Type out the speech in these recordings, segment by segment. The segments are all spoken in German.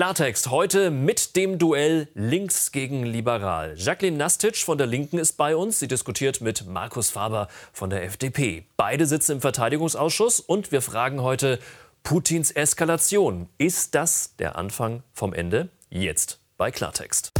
Klartext heute mit dem Duell links gegen liberal. Jacqueline Nastic von der Linken ist bei uns. Sie diskutiert mit Markus Faber von der FDP. Beide sitzen im Verteidigungsausschuss und wir fragen heute Putins Eskalation. Ist das der Anfang vom Ende? Jetzt bei Klartext.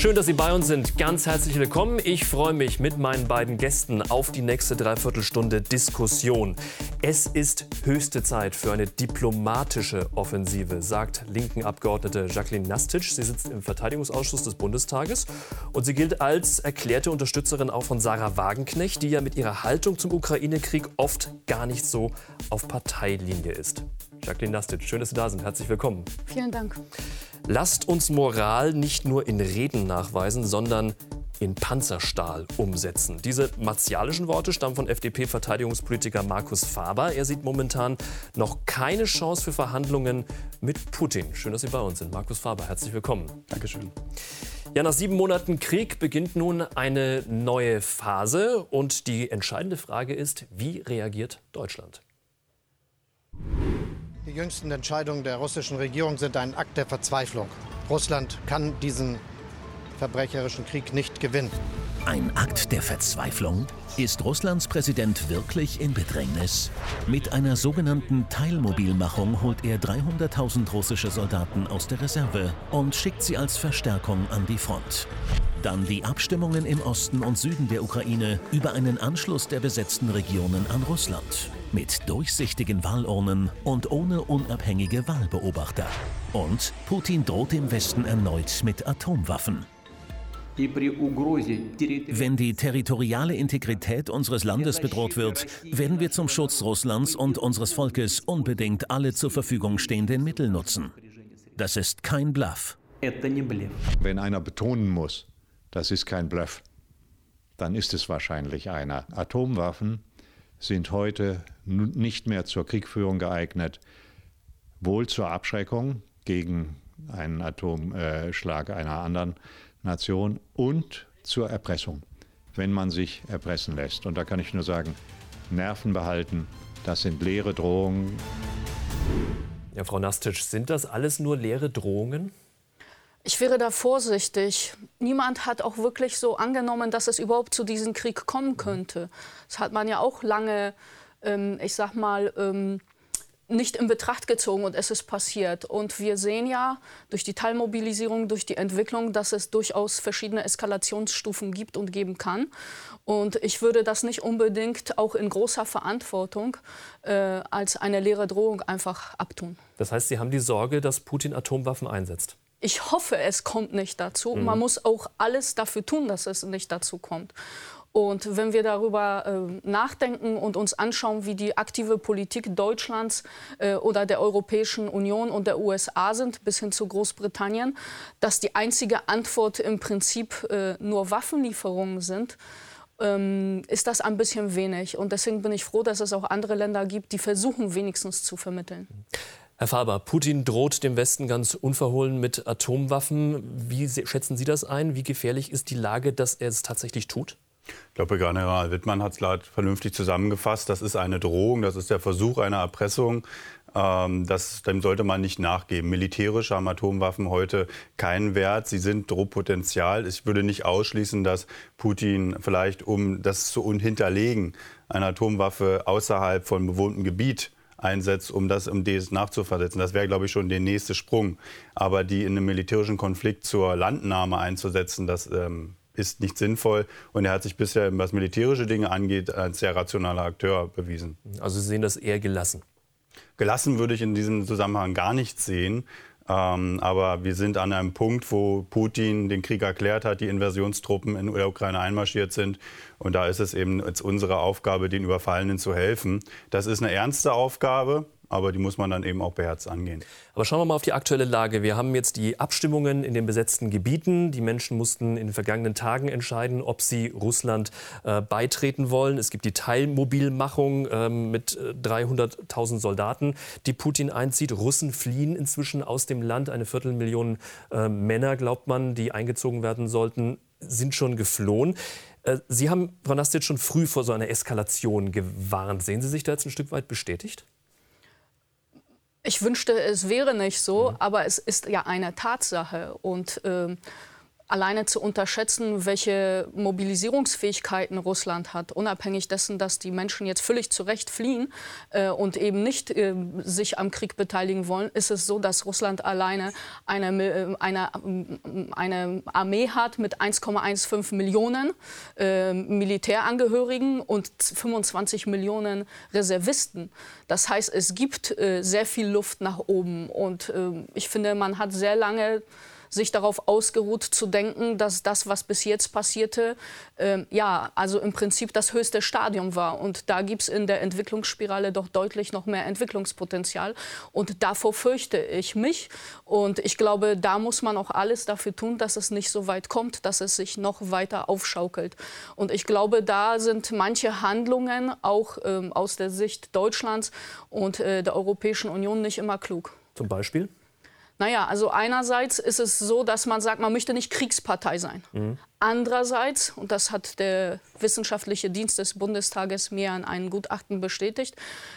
Schön, dass Sie bei uns sind. Ganz herzlich willkommen. Ich freue mich mit meinen beiden Gästen auf die nächste Dreiviertelstunde Diskussion. Es ist höchste Zeit für eine diplomatische Offensive, sagt linken Abgeordnete Jacqueline Nastic. Sie sitzt im Verteidigungsausschuss des Bundestages und sie gilt als erklärte Unterstützerin auch von Sarah Wagenknecht, die ja mit ihrer Haltung zum Ukraine-Krieg oft gar nicht so auf Parteilinie ist. Jacqueline Nastic, schön, dass Sie da sind. Herzlich willkommen. Vielen Dank. Lasst uns Moral nicht nur in Reden nachweisen, sondern in Panzerstahl umsetzen. Diese martialischen Worte stammen von FDP-Verteidigungspolitiker Markus Faber. Er sieht momentan noch keine Chance für Verhandlungen mit Putin. Schön, dass Sie bei uns sind. Markus Faber, herzlich willkommen. Dankeschön. Ja, nach sieben Monaten Krieg beginnt nun eine neue Phase. Und die entscheidende Frage ist, wie reagiert Deutschland? Die jüngsten Entscheidungen der russischen Regierung sind ein Akt der Verzweiflung. Russland kann diesen verbrecherischen Krieg nicht gewinnen. Ein Akt der Verzweiflung? Ist Russlands Präsident wirklich in Bedrängnis? Mit einer sogenannten Teilmobilmachung holt er 300.000 russische Soldaten aus der Reserve und schickt sie als Verstärkung an die Front. Dann die Abstimmungen im Osten und Süden der Ukraine über einen Anschluss der besetzten Regionen an Russland mit durchsichtigen Wahlurnen und ohne unabhängige Wahlbeobachter. Und Putin droht dem Westen erneut mit Atomwaffen. Wenn die territoriale Integrität unseres Landes bedroht wird, werden wir zum Schutz Russlands und unseres Volkes unbedingt alle zur Verfügung stehenden Mittel nutzen. Das ist kein Bluff. Wenn einer betonen muss, das ist kein Bluff, dann ist es wahrscheinlich einer. Atomwaffen sind heute nicht mehr zur Kriegführung geeignet, wohl zur Abschreckung gegen einen Atomschlag einer anderen Nation und zur Erpressung, wenn man sich erpressen lässt. Und da kann ich nur sagen, Nerven behalten, das sind leere Drohungen. Ja, Frau Nastic, sind das alles nur leere Drohungen? Ich wäre da vorsichtig. Niemand hat auch wirklich so angenommen, dass es überhaupt zu diesem Krieg kommen könnte. Das hat man ja auch lange, ähm, ich sag mal, ähm, nicht in Betracht gezogen und es ist passiert. Und wir sehen ja durch die Teilmobilisierung, durch die Entwicklung, dass es durchaus verschiedene Eskalationsstufen gibt und geben kann. Und ich würde das nicht unbedingt auch in großer Verantwortung äh, als eine leere Drohung einfach abtun. Das heißt, Sie haben die Sorge, dass Putin Atomwaffen einsetzt? ich hoffe, es kommt nicht dazu. Mhm. Man muss auch alles dafür tun, dass es nicht dazu kommt. Und wenn wir darüber äh, nachdenken und uns anschauen, wie die aktive Politik Deutschlands äh, oder der Europäischen Union und der USA sind, bis hin zu Großbritannien, dass die einzige Antwort im Prinzip äh, nur Waffenlieferungen sind, ähm, ist das ein bisschen wenig. Und deswegen bin ich froh, dass es auch andere Länder gibt, die versuchen, wenigstens zu vermitteln. Herr Faber, Putin droht dem Westen ganz unverhohlen mit Atomwaffen. Wie schätzen Sie das ein? Wie gefährlich ist die Lage, dass er es tatsächlich tut? Ich glaube, General Wittmann hat es vernünftig zusammengefasst. Das ist eine Drohung, das ist der Versuch einer Erpressung. Ähm, das, dem sollte man nicht nachgeben. Militärisch haben Atomwaffen heute keinen Wert. Sie sind Drohpotenzial. Ich würde nicht ausschließen, dass Putin vielleicht, um das zu hinterlegen, eine Atomwaffe außerhalb von bewohntem Gebiet einsetzt, um das um das nachzuversetzen. Das wäre, glaube ich, schon der nächste Sprung. Aber die in einem militärischen Konflikt zur Landnahme einzusetzen, das ähm, ist nicht sinnvoll. Und er hat sich bisher, was militärische Dinge angeht, als sehr rationaler Akteur bewiesen. Also Sie sehen das eher gelassen? Gelassen würde ich in diesem Zusammenhang gar nicht sehen. Ähm, aber wir sind an einem Punkt, wo Putin den Krieg erklärt hat, die Invasionstruppen in der Ukraine einmarschiert sind. Und da ist es eben jetzt unsere Aufgabe, den Überfallenen zu helfen. Das ist eine ernste Aufgabe aber die muss man dann eben auch beherzt angehen. Aber schauen wir mal auf die aktuelle Lage. Wir haben jetzt die Abstimmungen in den besetzten Gebieten. Die Menschen mussten in den vergangenen Tagen entscheiden, ob sie Russland äh, beitreten wollen. Es gibt die Teilmobilmachung äh, mit 300.000 Soldaten, die Putin einzieht. Russen fliehen inzwischen aus dem Land. Eine Viertelmillion äh, Männer, glaubt man, die eingezogen werden sollten, sind schon geflohen. Äh, Sie haben, Frau Nastic, schon früh vor so einer Eskalation gewarnt. Sehen Sie sich da jetzt ein Stück weit bestätigt? Ich wünschte, es wäre nicht so, mhm. aber es ist ja eine Tatsache. Und äh, alleine zu unterschätzen, welche Mobilisierungsfähigkeiten Russland hat, unabhängig dessen, dass die Menschen jetzt völlig zu Recht fliehen äh, und eben nicht äh, sich am Krieg beteiligen wollen, ist es so, dass Russland alleine eine, äh, eine, eine Armee hat mit 1,15 Millionen äh, Militärangehörigen und 25 Millionen Reservisten. Das heißt, es gibt äh, sehr viel Luft nach oben und äh, ich finde, man hat sehr lange sich darauf ausgeruht zu denken, dass das, was bis jetzt passierte, äh, ja, also im Prinzip das höchste Stadium war. Und da gibt es in der Entwicklungsspirale doch deutlich noch mehr Entwicklungspotenzial. Und davor fürchte ich mich. Und ich glaube, da muss man auch alles dafür tun, dass es nicht so weit kommt, dass es sich noch weiter aufschaukelt. Und ich glaube, da sind manche Handlungen auch ähm, aus der Sicht Deutschlands und äh, der Europäischen Union nicht immer klug. Zum Beispiel? Naja, also einerseits ist es so, dass man sagt, man möchte nicht Kriegspartei sein. Mhm. Andererseits, und das hat der wissenschaftliche Dienst des Bundestages mir an einem Gutachten bestätigt,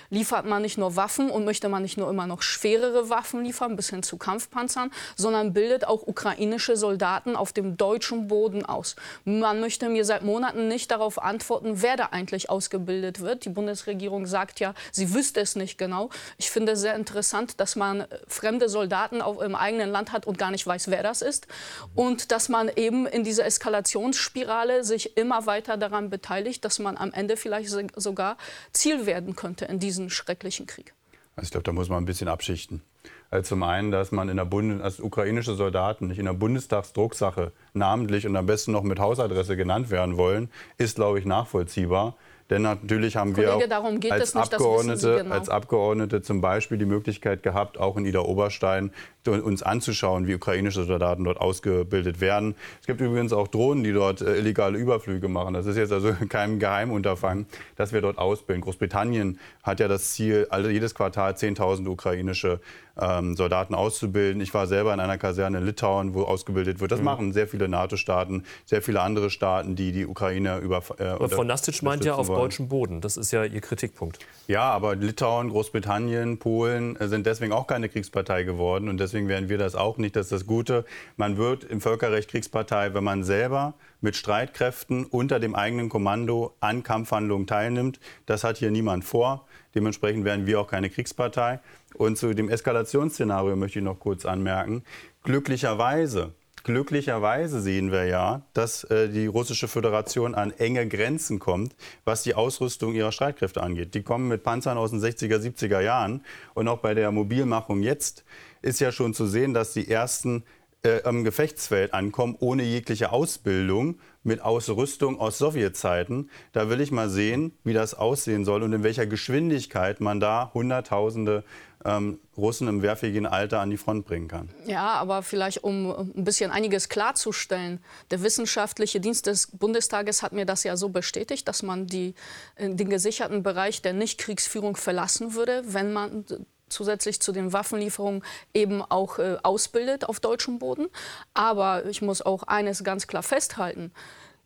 liefert man nicht nur Waffen und möchte man nicht nur immer noch schwerere Waffen liefern, bis hin zu Kampfpanzern, sondern bildet auch ukrainische Soldaten auf dem deutschen Boden aus. Man möchte mir seit Monaten nicht darauf antworten, wer da eigentlich ausgebildet wird. Die Bundesregierung sagt ja, sie wüsste es nicht genau. Ich finde es sehr interessant, dass man fremde Soldaten auf, im eigenen Land hat und gar nicht weiß, wer das ist. Und dass man eben in dieser Eskalation Eskalationsspirale sich immer weiter daran beteiligt, dass man am Ende vielleicht sogar Ziel werden könnte in diesem schrecklichen Krieg. Also ich glaube, da muss man ein bisschen abschichten. Also zum einen, dass man in der Bundes als ukrainische Soldaten nicht in der Bundestagsdrucksache namentlich und am besten noch mit Hausadresse genannt werden wollen, ist, glaube ich, nachvollziehbar. Denn natürlich haben Kollege, wir als, nicht, Abgeordnete, genau. als Abgeordnete zum Beispiel die Möglichkeit gehabt, auch in Ida Oberstein uns anzuschauen, wie ukrainische Soldaten dort ausgebildet werden. Es gibt übrigens auch Drohnen, die dort äh, illegale Überflüge machen. Das ist jetzt also kein Geheimunterfangen, dass wir dort ausbilden. Großbritannien hat ja das Ziel, also jedes Quartal 10.000 ukrainische ähm, Soldaten auszubilden. Ich war selber in einer Kaserne in Litauen, wo ausgebildet wird. Das mhm. machen sehr viele NATO-Staaten, sehr viele andere Staaten, die die Ukraine über. Äh, aber Frau Nastic meint ja auf wollen. deutschem Boden. Das ist ja Ihr Kritikpunkt. Ja, aber Litauen, Großbritannien, Polen äh, sind deswegen auch keine Kriegspartei geworden. Und deswegen werden wir das auch nicht. Das ist das Gute. Man wird im Völkerrecht Kriegspartei, wenn man selber mit Streitkräften unter dem eigenen Kommando an Kampfhandlungen teilnimmt. Das hat hier niemand vor. Dementsprechend werden wir auch keine Kriegspartei. Und zu dem Eskalationsszenario möchte ich noch kurz anmerken. Glücklicherweise Glücklicherweise sehen wir ja, dass äh, die russische Föderation an enge Grenzen kommt, was die Ausrüstung ihrer Streitkräfte angeht. Die kommen mit Panzern aus den 60er, 70er Jahren. Und auch bei der Mobilmachung jetzt ist ja schon zu sehen, dass die ersten äh, am Gefechtsfeld ankommen, ohne jegliche Ausbildung, mit Ausrüstung aus Sowjetzeiten. Da will ich mal sehen, wie das aussehen soll und in welcher Geschwindigkeit man da Hunderttausende ähm, Russen im wehrfähigen Alter an die Front bringen kann. Ja, aber vielleicht um ein bisschen einiges klarzustellen. Der wissenschaftliche Dienst des Bundestages hat mir das ja so bestätigt, dass man die, äh, den gesicherten Bereich der Nichtkriegsführung verlassen würde, wenn man zusätzlich zu den Waffenlieferungen eben auch äh, ausbildet auf deutschem Boden. Aber ich muss auch eines ganz klar festhalten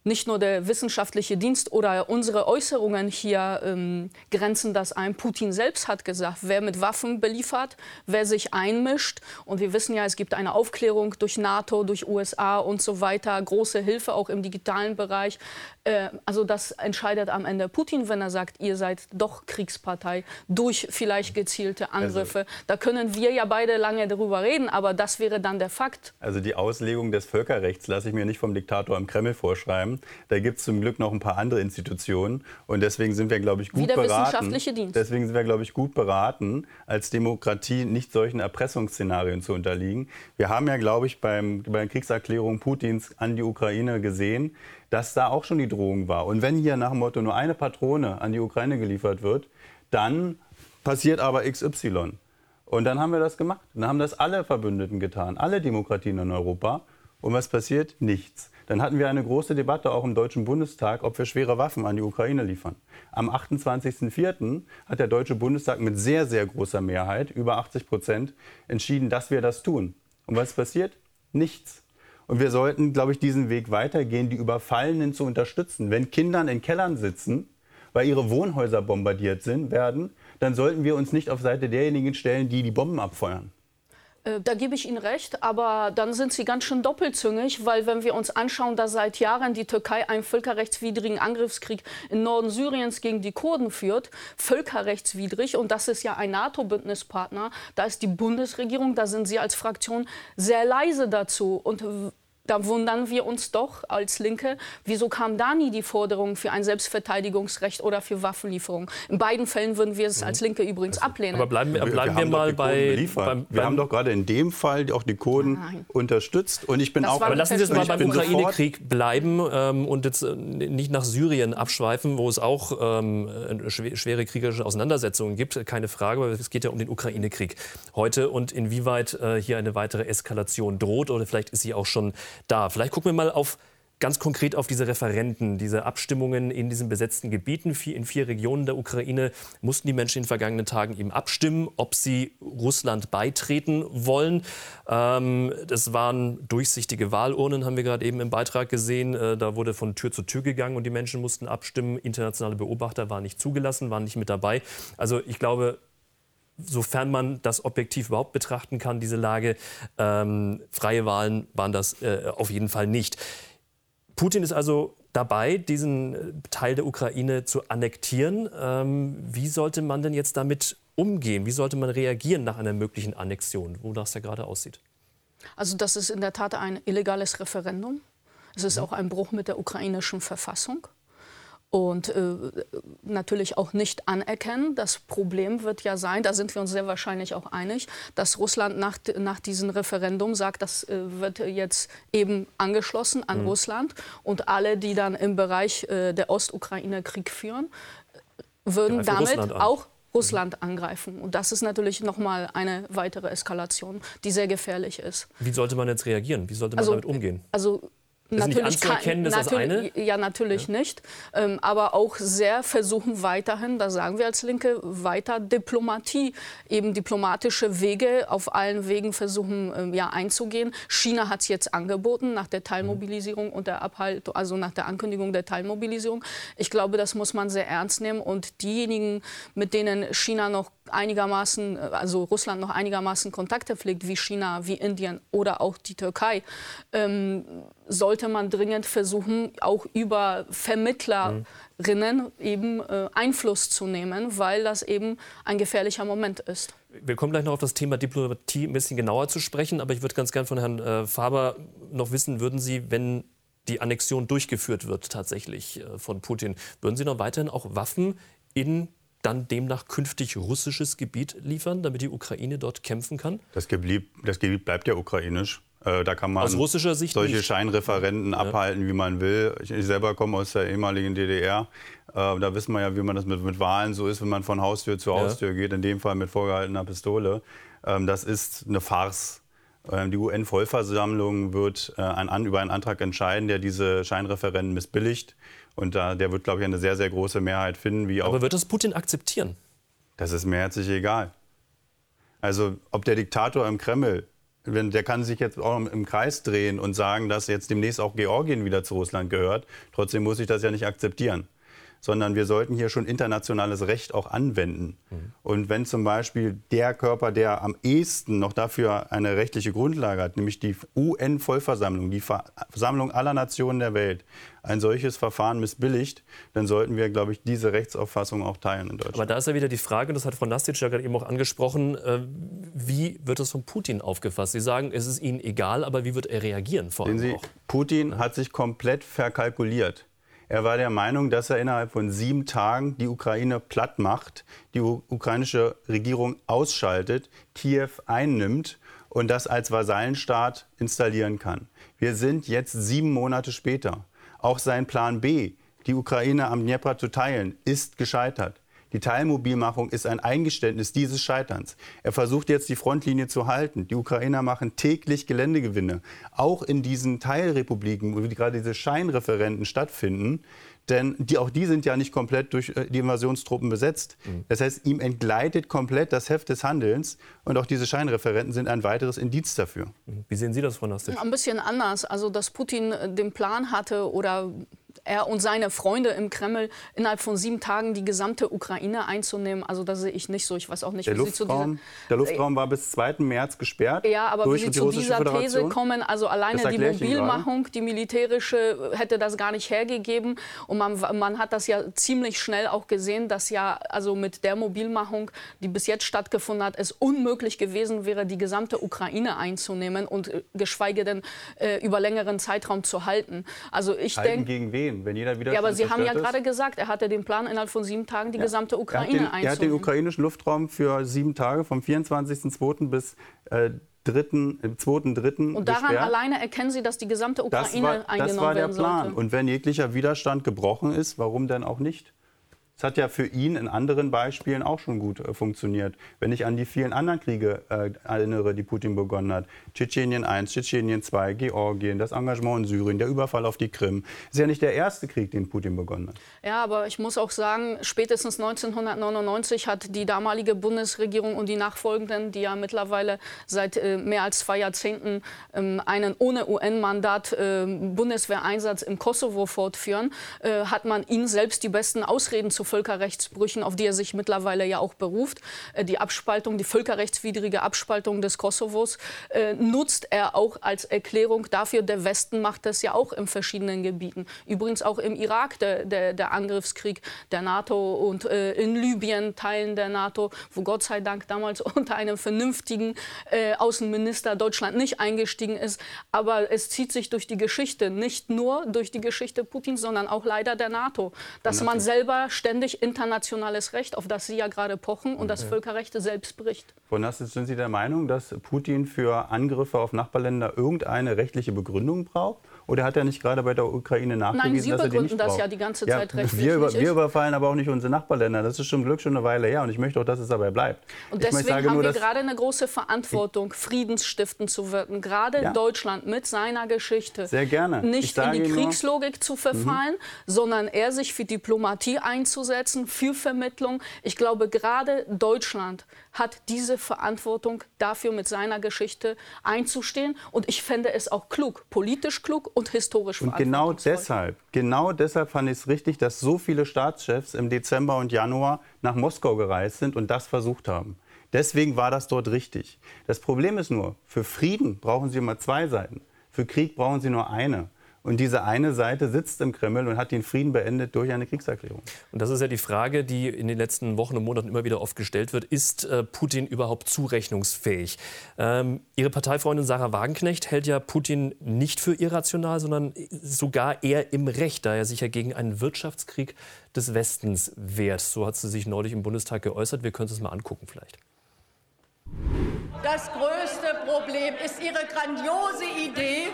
nicht nur der wissenschaftliche Dienst oder unsere Äußerungen hier ähm, grenzen das ein. Putin selbst hat gesagt, wer mit Waffen beliefert, wer sich einmischt. Und wir wissen ja, es gibt eine Aufklärung durch NATO, durch USA und so weiter, große Hilfe auch im digitalen Bereich. Äh, also das entscheidet am Ende Putin, wenn er sagt, ihr seid doch Kriegspartei durch vielleicht gezielte also Angriffe. Also, da können wir ja beide lange darüber reden, aber das wäre dann der Fakt. Also die Auslegung des Völkerrechts lasse ich mir nicht vom Diktator im Kreml vorschreiben. Da gibt es zum Glück noch ein paar andere Institutionen. Und deswegen sind wir, glaube ich, gut beraten. Deswegen sind wir, glaube ich, gut beraten, als Demokratie nicht solchen Erpressungsszenarien zu unterliegen. Wir haben ja, glaube ich, beim, bei der Kriegserklärung Putins an die Ukraine gesehen, dass da auch schon die Drohung war. Und wenn hier nach dem Motto nur eine Patrone an die Ukraine geliefert wird, dann passiert aber XY. Und dann haben wir das gemacht. Dann haben das alle Verbündeten getan, alle Demokratien in Europa. Und was passiert? Nichts. Dann hatten wir eine große Debatte auch im Deutschen Bundestag, ob wir schwere Waffen an die Ukraine liefern. Am 28.04. hat der Deutsche Bundestag mit sehr, sehr großer Mehrheit, über 80 Prozent, entschieden, dass wir das tun. Und was passiert? Nichts. Und wir sollten, glaube ich, diesen Weg weitergehen, die Überfallenen zu unterstützen. Wenn Kindern in Kellern sitzen, weil ihre Wohnhäuser bombardiert sind, werden, dann sollten wir uns nicht auf Seite derjenigen stellen, die die Bomben abfeuern. Äh, da gebe ich Ihnen recht, aber dann sind Sie ganz schön doppelzüngig, weil wenn wir uns anschauen, dass seit Jahren die Türkei einen völkerrechtswidrigen Angriffskrieg im Norden Syriens gegen die Kurden führt, völkerrechtswidrig, und das ist ja ein NATO-Bündnispartner, da ist die Bundesregierung, da sind Sie als Fraktion sehr leise dazu. Und da wundern wir uns doch als Linke, wieso kam da nie die Forderung für ein Selbstverteidigungsrecht oder für Waffenlieferung? In beiden Fällen würden wir es als Linke übrigens ablehnen. Aber bleiben wir, bleiben wir, wir mal bei. Beim, wir haben doch gerade in dem Fall auch die Kurden Nein. unterstützt. Und ich bin das auch. Aber lassen Sie uns mal beim Ukraine-Krieg bleiben ähm, und jetzt äh, nicht nach Syrien abschweifen, wo es auch ähm, schwere kriegerische Auseinandersetzungen gibt. Keine Frage, aber es geht ja um den Ukraine-Krieg heute und inwieweit äh, hier eine weitere Eskalation droht oder vielleicht ist sie auch schon da. Vielleicht gucken wir mal auf ganz konkret auf diese Referenten, diese Abstimmungen in diesen besetzten Gebieten. In vier Regionen der Ukraine mussten die Menschen in den vergangenen Tagen eben abstimmen, ob sie Russland beitreten wollen. Ähm, das waren durchsichtige Wahlurnen, haben wir gerade eben im Beitrag gesehen. Äh, da wurde von Tür zu Tür gegangen und die Menschen mussten abstimmen. Internationale Beobachter waren nicht zugelassen, waren nicht mit dabei. Also ich glaube, sofern man das objektiv überhaupt betrachten kann, diese Lage. Ähm, freie Wahlen waren das äh, auf jeden Fall nicht. Putin ist also dabei, diesen äh, Teil der Ukraine zu annektieren. Ähm, wie sollte man denn jetzt damit umgehen? Wie sollte man reagieren nach einer möglichen Annexion, wo das ja gerade aussieht? Also das ist in der Tat ein illegales Referendum. Es ist mhm. auch ein Bruch mit der ukrainischen Verfassung und äh, natürlich auch nicht anerkennen. Das Problem wird ja sein, da sind wir uns sehr wahrscheinlich auch einig, dass Russland nach, nach diesem Referendum sagt, das äh, wird jetzt eben angeschlossen an mhm. Russland und alle, die dann im Bereich äh, der Ostukraine Krieg führen, würden damit auch Russland angreifen. Und das ist natürlich nochmal eine weitere Eskalation, die sehr gefährlich ist. Wie sollte man jetzt reagieren? Wie sollte man also, damit umgehen? Also ist natürlich nicht anzuerkennen, kann, das eine? Ja, natürlich ja. nicht. Ähm, aber auch sehr versuchen weiterhin, da sagen wir als Linke, weiter Diplomatie, eben diplomatische Wege auf allen Wegen versuchen ähm, ja, einzugehen. China hat es jetzt angeboten nach der Teilmobilisierung und der Abhalt, also nach der Ankündigung der Teilmobilisierung. Ich glaube, das muss man sehr ernst nehmen und diejenigen, mit denen China noch einigermaßen, also Russland noch einigermaßen Kontakte pflegt, wie China, wie Indien oder auch die Türkei, ähm, sollte man dringend versuchen, auch über Vermittlerinnen eben äh, Einfluss zu nehmen, weil das eben ein gefährlicher Moment ist. Wir kommen gleich noch auf das Thema Diplomatie ein bisschen genauer zu sprechen, aber ich würde ganz gerne von Herrn äh, Faber noch wissen, würden Sie, wenn die Annexion durchgeführt wird tatsächlich äh, von Putin, würden Sie noch weiterhin auch Waffen in dann demnach künftig russisches Gebiet liefern, damit die Ukraine dort kämpfen kann? Das Gebiet, das Gebiet bleibt ja ukrainisch. Äh, da kann man aus russischer Sicht solche nicht. Scheinreferenten ja. abhalten, wie man will. Ich, ich, selber komme aus der ehemaligen DDR. Äh, da wissen wir ja, wie man das mit, mit, Wahlen so ist, wenn man von Haustür zu Haustür ja. geht. In dem Fall mit vorgehaltener Pistole. Ähm, das ist eine Farce. Ähm, die UN-Vollversammlung wird äh, ein, über einen Antrag entscheiden, der diese Scheinreferenten missbilligt. Und da, der wird, glaube ich, eine sehr, sehr große Mehrheit finden. Wie auch Aber wird das Putin akzeptieren? Das ist mir herzlich egal. Also ob der Diktator im Kreml, wenn, der kann sich jetzt auch im Kreis drehen und sagen, dass jetzt demnächst auch Georgien wieder zu Russland gehört. Trotzdem muss ich das ja nicht akzeptieren sondern wir sollten hier schon internationales Recht auch anwenden. Mhm. Und wenn zum Beispiel der Körper, der am ehesten noch dafür eine rechtliche Grundlage hat, nämlich die UN-Vollversammlung, die Versammlung aller Nationen der Welt, ein solches Verfahren missbilligt, dann sollten wir, glaube ich, diese Rechtsauffassung auch teilen in Deutschland. Aber da ist ja wieder die Frage, das hat Frau Nastic ja gerade eben auch angesprochen, äh, wie wird das von Putin aufgefasst? Sie sagen, es ist Ihnen egal, aber wie wird er reagieren vor allem Sie, auch? Putin hat sich komplett verkalkuliert. Er war der Meinung, dass er innerhalb von sieben Tagen die Ukraine platt macht, die ukrainische Regierung ausschaltet, Kiew einnimmt und das als Vasallenstaat installieren kann. Wir sind jetzt sieben Monate später. Auch sein Plan B, die Ukraine am Dnepr zu teilen, ist gescheitert. Die Teilmobilmachung ist ein Eingeständnis dieses Scheiterns. Er versucht jetzt die Frontlinie zu halten. Die Ukrainer machen täglich Geländegewinne. Auch in diesen Teilrepubliken, wo gerade diese Scheinreferenten stattfinden, denn die, auch die sind ja nicht komplett durch äh, die Invasionstruppen besetzt. Mhm. Das heißt, ihm entgleitet komplett das Heft des Handelns und auch diese Scheinreferenten sind ein weiteres Indiz dafür. Wie sehen Sie das, Frau Nastic? Ein bisschen anders. Also, dass Putin äh, den Plan hatte oder er und seine Freunde im Kreml innerhalb von sieben Tagen die gesamte Ukraine einzunehmen. Also das sehe ich nicht so. Ich weiß auch nicht, der wie Luftraum, Sie zu Der Luftraum war bis 2. März gesperrt. Ja, aber wie Sie zu dieser These kommen, also alleine die Mobilmachung, die militärische, hätte das gar nicht hergegeben. Und man, man hat das ja ziemlich schnell auch gesehen, dass ja also mit der Mobilmachung, die bis jetzt stattgefunden hat, es unmöglich gewesen wäre, die gesamte Ukraine einzunehmen und äh, geschweige denn äh, über längeren Zeitraum zu halten. Also ich denke gegen wen? Wenn jeder wieder. Ja, aber Sie haben ja gerade gesagt, er hatte den Plan, innerhalb von sieben Tagen die ja. gesamte Ukraine einzunehmen. Er hat den ukrainischen Luftraum für sieben Tage, vom 24.02. bis äh, 2.3. Und daran gesperrt. alleine erkennen Sie, dass die gesamte Ukraine das war, eingenommen Das war der Plan. Sollte. Und wenn jeglicher Widerstand gebrochen ist, warum denn auch nicht? Es hat ja für ihn in anderen Beispielen auch schon gut äh, funktioniert. Wenn ich an die vielen anderen Kriege äh, erinnere, die Putin begonnen hat. Tschetschenien I, Tschetschenien II, Georgien, das Engagement in Syrien, der Überfall auf die Krim. Ist ja nicht der erste Krieg, den Putin begonnen hat. Ja, aber ich muss auch sagen, spätestens 1999 hat die damalige Bundesregierung und die nachfolgenden, die ja mittlerweile seit äh, mehr als zwei Jahrzehnten ähm, einen ohne UN-Mandat äh, Bundeswehreinsatz im Kosovo fortführen, äh, hat man ihnen selbst die besten Ausreden zu Völkerrechtsbrüchen, auf die er sich mittlerweile ja auch beruft, äh, die Abspaltung, die völkerrechtswidrige Abspaltung des Kosovos, äh, nutzt er auch als Erklärung dafür. Der Westen macht das ja auch in verschiedenen Gebieten. Übrigens auch im Irak der, der, der Angriffskrieg der NATO und äh, in Libyen Teilen der NATO, wo Gott sei Dank damals unter einem vernünftigen Außenminister Deutschland nicht eingestiegen ist. Aber es zieht sich durch die Geschichte, nicht nur durch die Geschichte Putins, sondern auch leider der NATO, dass man selber ständig ständig internationales Recht, auf das Sie ja gerade pochen und das Völkerrecht selbst bricht. Frau Nassitz, sind Sie der Meinung, dass Putin für Angriffe auf Nachbarländer irgendeine rechtliche Begründung braucht? Oder hat er nicht gerade bei der Ukraine nachgewiesen, Nein, Sie dass er die nicht das braucht? ja die ganze Zeit ja, rechtlich wir, über, wir überfallen aber auch nicht unsere Nachbarländer. Das ist zum Glück schon eine Weile her und ich möchte auch, dass es dabei bleibt. Und deswegen haben nur, wir gerade eine große Verantwortung, friedensstiftend zu wirken. Gerade ja. Deutschland mit seiner Geschichte. Sehr gerne. Nicht in die Kriegslogik nur, zu verfallen, mhm. sondern eher sich für Diplomatie einzusetzen, für Vermittlung. Ich glaube, gerade Deutschland hat diese Verantwortung dafür mit seiner Geschichte einzustehen. Und ich fände es auch klug, politisch klug und historisch Und genau deshalb, genau deshalb fand ich es richtig, dass so viele Staatschefs im Dezember und Januar nach Moskau gereist sind und das versucht haben. Deswegen war das dort richtig. Das Problem ist nur, für Frieden brauchen Sie immer zwei Seiten. Für Krieg brauchen Sie nur eine. Und diese eine Seite sitzt im Kreml und hat den Frieden beendet durch eine Kriegserklärung. Und das ist ja die Frage, die in den letzten Wochen und Monaten immer wieder oft gestellt wird. Ist äh, Putin überhaupt zurechnungsfähig? Ähm, Ihre Parteifreundin Sarah Wagenknecht hält ja Putin nicht für irrational, sondern sogar eher im Recht, da er sich ja gegen einen Wirtschaftskrieg des Westens wehrt. So hat sie sich neulich im Bundestag geäußert. Wir können es mal angucken vielleicht. Das größte Problem ist Ihre grandiose Idee,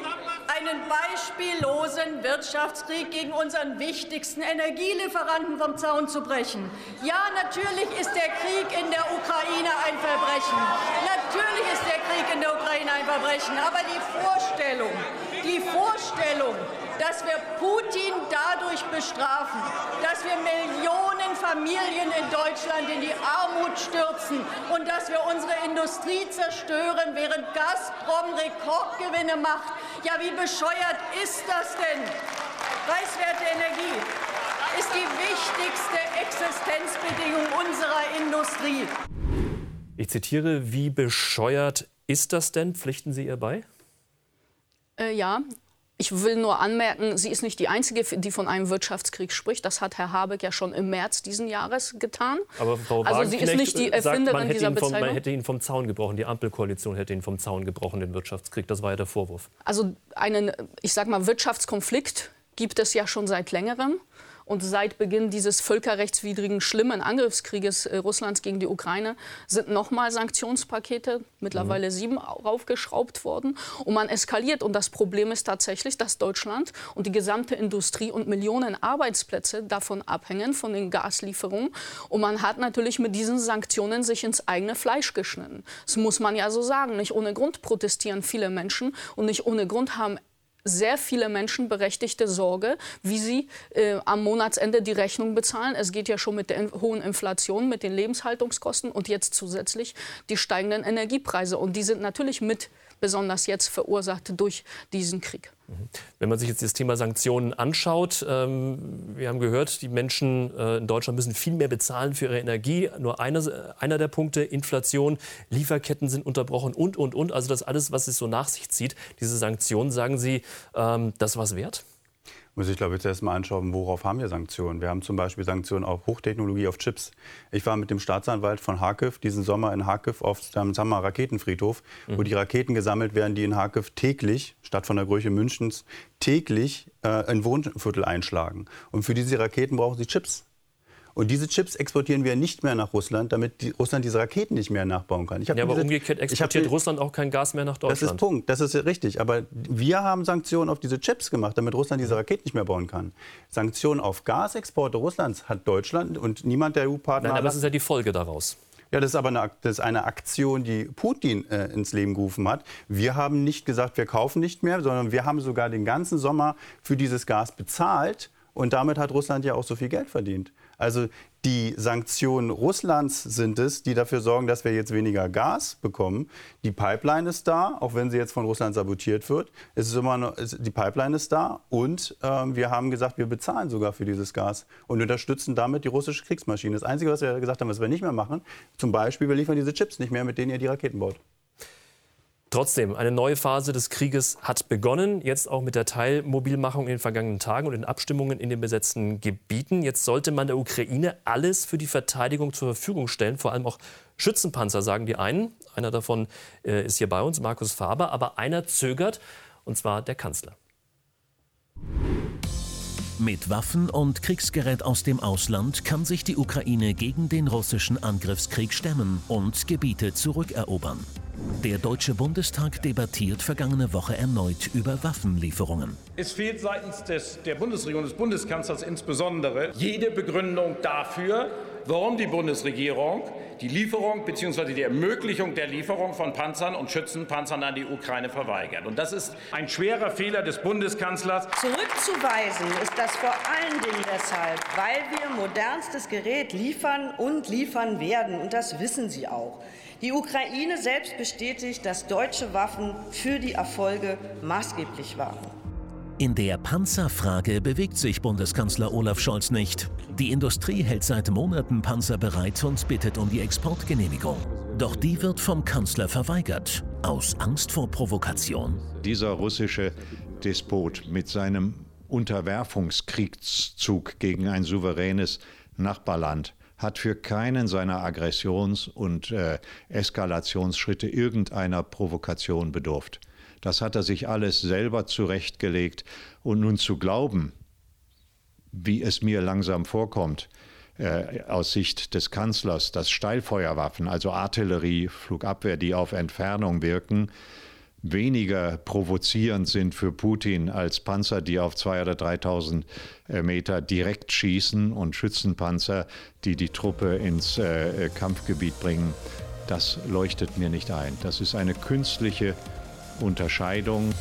einen beispiellosen Wirtschaftskrieg gegen unseren wichtigsten Energielieferanten vom Zaun zu brechen. Ja, natürlich ist der Krieg in der Ukraine ein Verbrechen. Natürlich ist der Krieg in der Ukraine ein Verbrechen. Aber die Vorstellung, die Vorstellung, dass wir Putin dadurch bestrafen, dass wir Millionen Familien in Deutschland in die Armut stürzen und dass wir unsere Industrie zerstören, während Gazprom Rekordgewinne macht. Ja, wie bescheuert ist das denn? Preiswerte Energie ist die wichtigste Existenzbedingung unserer Industrie. Ich zitiere, wie bescheuert ist das denn? Pflichten Sie ihr bei? Äh, ja, ich will nur anmerken, sie ist nicht die Einzige, die von einem Wirtschaftskrieg spricht. Das hat Herr Habeck ja schon im März diesen Jahres getan. Aber Frau also sie ist nicht die Erfinderin sagt, dieser Bezeichnung. Man hätte ihn vom Zaun gebrochen. Die Ampelkoalition hätte ihn vom Zaun gebrochen, den Wirtschaftskrieg. Das war ja der Vorwurf. Also einen, ich sag mal, Wirtschaftskonflikt gibt es ja schon seit längerem. Und seit Beginn dieses völkerrechtswidrigen, schlimmen Angriffskrieges äh, Russlands gegen die Ukraine sind nochmal Sanktionspakete, mittlerweile mhm. sieben, aufgeschraubt worden. Und man eskaliert. Und das Problem ist tatsächlich, dass Deutschland und die gesamte Industrie und Millionen Arbeitsplätze davon abhängen, von den Gaslieferungen. Und man hat natürlich mit diesen Sanktionen sich ins eigene Fleisch geschnitten. Das muss man ja so sagen. Nicht ohne Grund protestieren viele Menschen und nicht ohne Grund haben sehr viele Menschen berechtigte Sorge, wie sie äh, am Monatsende die Rechnung bezahlen. Es geht ja schon mit der in hohen Inflation, mit den Lebenshaltungskosten und jetzt zusätzlich die steigenden Energiepreise. Und die sind natürlich mit besonders jetzt verursacht durch diesen Krieg. Mhm. Wenn man sich jetzt das Thema Sanktionen anschaut, ähm, wir haben gehört, die Menschen äh, in Deutschland müssen viel mehr bezahlen für ihre Energie. Nur einer, einer der Punkte, Inflation, Lieferketten sind unterbrochen und, und, und. Also das alles, was es so nach sich zieht. Diese Sanktionen, sagen Sie, ähm, das was wert? Muss ich, glaube ich, zuerst mal anschauen, worauf haben wir Sanktionen. Wir haben zum Beispiel Sanktionen auf Hochtechnologie, auf Chips. Ich war mit dem Staatsanwalt von Harkiv diesen Sommer in Harkiv auf dem Sammer Raketenfriedhof, mhm. wo die Raketen gesammelt werden, die in Harkiv täglich, statt von der Größe Münchens, täglich äh, ein Wohnviertel einschlagen. Und für diese Raketen brauchen sie Chips. Und diese Chips exportieren wir nicht mehr nach Russland, damit die, Russland diese Raketen nicht mehr nachbauen kann. ja, aber diese, umgekehrt exportiert Russland auch kein Gas mehr nach Deutschland. Das ist Punkt, das ist richtig. Aber wir haben Sanktionen auf diese Chips gemacht, damit Russland diese Raketen nicht mehr bauen kann. Sanktionen auf Gasexporte Russlands hat Deutschland und niemand der EU-Partner. Nein, aber das ist ja die Folge daraus. Ja, das ist aber eine, das ist eine Aktion, die Putin äh, ins Leben gerufen hat. Wir haben nicht gesagt, wir kaufen nicht mehr, sondern wir haben sogar den ganzen Sommer für dieses Gas bezahlt. Und damit hat Russland ja auch so viel Geld verdient. Also die Sanktionen Russlands sind es, die dafür sorgen, dass wir jetzt weniger Gas bekommen. Die Pipeline ist da, auch wenn sie jetzt von Russland sabotiert wird. Es ist immer noch, die Pipeline ist da und ähm, wir haben gesagt, wir bezahlen sogar für dieses Gas und unterstützen damit die russische Kriegsmaschine. Das Einzige, was wir gesagt haben, was wir nicht mehr machen, zum Beispiel, wir liefern diese Chips nicht mehr, mit denen ihr die Raketen baut. Trotzdem, eine neue Phase des Krieges hat begonnen, jetzt auch mit der Teilmobilmachung in den vergangenen Tagen und den Abstimmungen in den besetzten Gebieten. Jetzt sollte man der Ukraine alles für die Verteidigung zur Verfügung stellen, vor allem auch Schützenpanzer, sagen die einen. Einer davon äh, ist hier bei uns, Markus Faber, aber einer zögert, und zwar der Kanzler. Mit Waffen und Kriegsgerät aus dem Ausland kann sich die Ukraine gegen den russischen Angriffskrieg stemmen und Gebiete zurückerobern. Der Deutsche Bundestag debattiert vergangene Woche erneut über Waffenlieferungen. Es fehlt seitens des, der Bundesregierung, des Bundeskanzlers insbesondere, jede Begründung dafür, warum die Bundesregierung die Lieferung bzw. die Ermöglichung der Lieferung von Panzern und Schützenpanzern an die Ukraine verweigert. Und das ist ein schwerer Fehler des Bundeskanzlers. Zurückzuweisen ist das vor allen Dingen deshalb, weil wir modernstes Gerät liefern und liefern werden. Und das wissen Sie auch. Die Ukraine selbst bestätigt, dass deutsche Waffen für die Erfolge maßgeblich waren. In der Panzerfrage bewegt sich Bundeskanzler Olaf Scholz nicht. Die Industrie hält seit Monaten Panzer bereit und bittet um die Exportgenehmigung. Doch die wird vom Kanzler verweigert, aus Angst vor Provokation. Dieser russische Despot mit seinem Unterwerfungskriegszug gegen ein souveränes Nachbarland hat für keinen seiner Aggressions- und äh, Eskalationsschritte irgendeiner Provokation bedurft. Das hat er sich alles selber zurechtgelegt. Und nun zu glauben, wie es mir langsam vorkommt, äh, aus Sicht des Kanzlers, dass Steilfeuerwaffen, also Artillerie, Flugabwehr, die auf Entfernung wirken, weniger provozierend sind für Putin als Panzer, die auf 2.000 oder 3.000 äh, Meter direkt schießen und Schützenpanzer, die die Truppe ins äh, Kampfgebiet bringen. Das leuchtet mir nicht ein. Das ist eine künstliche Unterscheidung.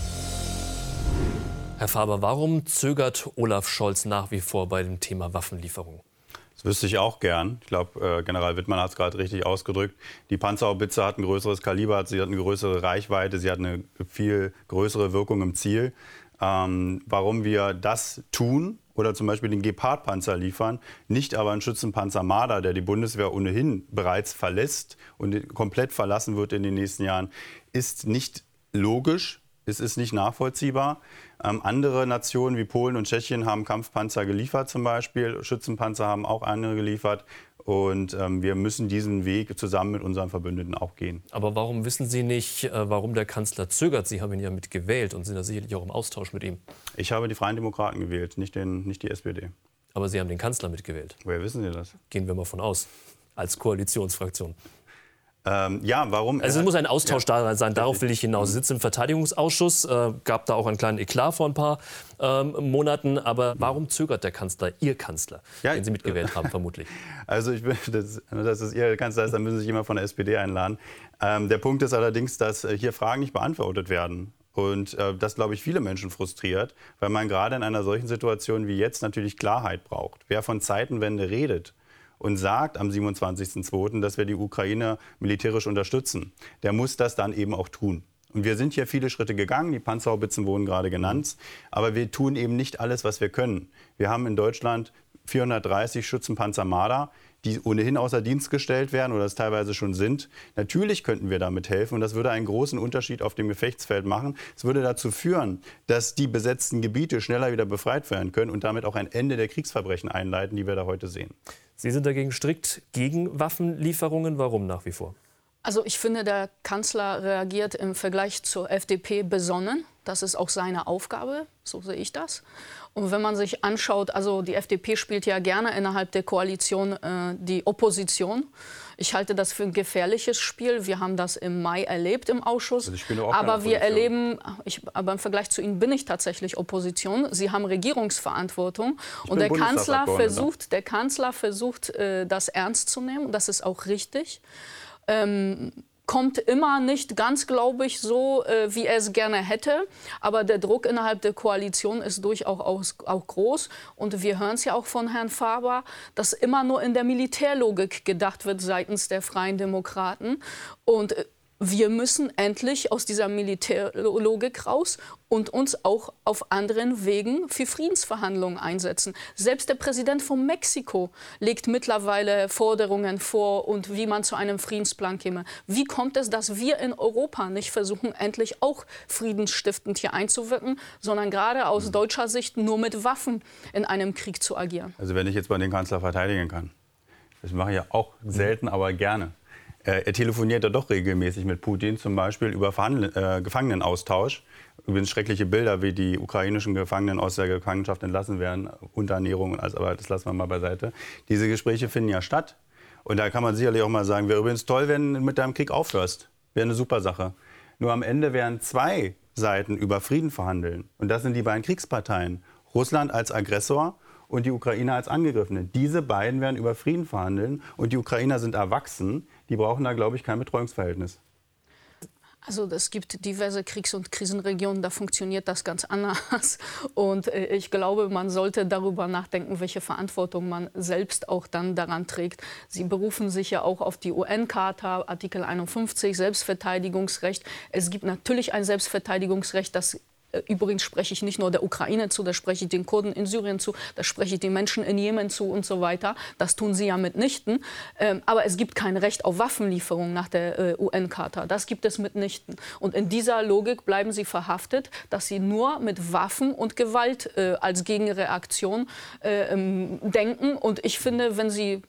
Herr Faber, warum zögert Olaf Scholz nach wie vor bei dem Thema Waffenlieferung? Das wüsste ich auch gern. Ich glaube, äh, General Wittmann hat es gerade richtig ausgedrückt. Die Panzerhaubitze hat ein größeres Kaliber, sie hat eine größere Reichweite, sie hat eine viel größere Wirkung im Ziel. Ähm, warum wir das tun oder zum Beispiel den Gepard-Panzer liefern, nicht aber einen Schützenpanzer Marder, der die Bundeswehr ohnehin bereits verlässt und komplett verlassen wird in den nächsten Jahren, ist nicht logisch. Es ist nicht nachvollziehbar. Ähm, andere Nationen wie Polen und Tschechien haben Kampfpanzer geliefert zum Beispiel. Schützenpanzer haben auch andere geliefert. Und ähm, wir müssen diesen Weg zusammen mit unseren Verbündeten auch gehen. Aber warum wissen Sie nicht, äh, warum der Kanzler zögert? Sie haben ihn ja mitgewählt und sind da sicherlich auch im Austausch mit ihm. Ich habe die Freien Demokraten gewählt, nicht, den, nicht die SPD. Aber Sie haben den Kanzler mitgewählt. Woher wissen Sie das? Gehen wir mal von aus. Als Koalitionsfraktion. Ähm, ja, warum? Also es muss ein Austausch ja, da sein, darauf will ich hinaus. Ich sitze im Verteidigungsausschuss, äh, gab da auch einen kleinen Eklat vor ein paar ähm, Monaten. Aber warum zögert der Kanzler, Ihr Kanzler, ja, den Sie mitgewählt haben, vermutlich? Also ich bin, das, dass es Ihr Kanzler ist, dann müssen Sie sich jemand von der SPD einladen. Ähm, der Punkt ist allerdings, dass äh, hier Fragen nicht beantwortet werden. Und äh, das, glaube ich, viele Menschen frustriert, weil man gerade in einer solchen Situation wie jetzt natürlich Klarheit braucht. Wer von Zeitenwende redet, und sagt am 27.02., dass wir die Ukraine militärisch unterstützen, der muss das dann eben auch tun. Und wir sind hier viele Schritte gegangen, die Panzerhaubitzen wurden gerade genannt, aber wir tun eben nicht alles, was wir können. Wir haben in Deutschland 430 Schützenpanzer Marder, die ohnehin außer Dienst gestellt werden oder es teilweise schon sind. Natürlich könnten wir damit helfen und das würde einen großen Unterschied auf dem Gefechtsfeld machen. Es würde dazu führen, dass die besetzten Gebiete schneller wieder befreit werden können und damit auch ein Ende der Kriegsverbrechen einleiten, die wir da heute sehen. Sie sind dagegen strikt gegen Waffenlieferungen. Warum nach wie vor? Also ich finde, der Kanzler reagiert im Vergleich zur FDP besonnen. Das ist auch seine Aufgabe, so sehe ich das. Und wenn man sich anschaut, also die FDP spielt ja gerne innerhalb der Koalition äh, die Opposition. Ich halte das für ein gefährliches Spiel. Wir haben das im Mai erlebt im Ausschuss. Also aber wir erleben, ich, aber im Vergleich zu Ihnen bin ich tatsächlich Opposition. Sie haben Regierungsverantwortung. Ich und der Kanzler versucht, der Kanzler versucht, äh, das ernst zu nehmen. Das ist auch richtig ähm, kommt immer nicht ganz, glaube ich, so, äh, wie er es gerne hätte. Aber der Druck innerhalb der Koalition ist durchaus auch groß. Und wir hören es ja auch von Herrn Faber, dass immer nur in der Militärlogik gedacht wird seitens der Freien Demokraten. Und äh, wir müssen endlich aus dieser Militärlogik raus und uns auch auf anderen Wegen für Friedensverhandlungen einsetzen. Selbst der Präsident von Mexiko legt mittlerweile Forderungen vor und wie man zu einem Friedensplan käme. Wie kommt es, dass wir in Europa nicht versuchen, endlich auch friedensstiftend hier einzuwirken, sondern gerade aus hm. deutscher Sicht nur mit Waffen in einem Krieg zu agieren? Also wenn ich jetzt mal den Kanzler verteidigen kann. Das mache ich ja auch selten, aber gerne. Äh, er telefoniert ja doch regelmäßig mit Putin, zum Beispiel über Verhandl äh, Gefangenenaustausch. Übrigens schreckliche Bilder, wie die ukrainischen Gefangenen aus der Gefangenschaft entlassen werden, Unterernährung und alles, aber das lassen wir mal beiseite. Diese Gespräche finden ja statt. Und da kann man sicherlich auch mal sagen, wäre übrigens toll, wenn du mit deinem Krieg aufhörst. Wäre eine super Sache. Nur am Ende werden zwei Seiten über Frieden verhandeln. Und das sind die beiden Kriegsparteien. Russland als Aggressor und die Ukraine als Angegriffene. Diese beiden werden über Frieden verhandeln und die Ukrainer sind erwachsen. Die brauchen da, glaube ich, kein Betreuungsverhältnis. Also es gibt diverse Kriegs- und Krisenregionen, da funktioniert das ganz anders. Und äh, ich glaube, man sollte darüber nachdenken, welche Verantwortung man selbst auch dann daran trägt. Sie berufen sich ja auch auf die UN-Charta, Artikel 51, Selbstverteidigungsrecht. Es gibt natürlich ein Selbstverteidigungsrecht, das übrigens spreche ich nicht nur der Ukraine zu, da spreche ich den Kurden in Syrien zu, da spreche ich den Menschen in Jemen zu und so weiter. Das tun sie ja mitnichten. Ähm, aber es gibt kein Recht auf Waffenlieferung nach der äh, UN-Charta. Das gibt es mitnichten. Und in dieser Logik bleiben sie verhaftet, dass sie nur mit Waffen und Gewalt äh, als Gegenreaktion äh, ähm, denken. Und ich finde, wenn sie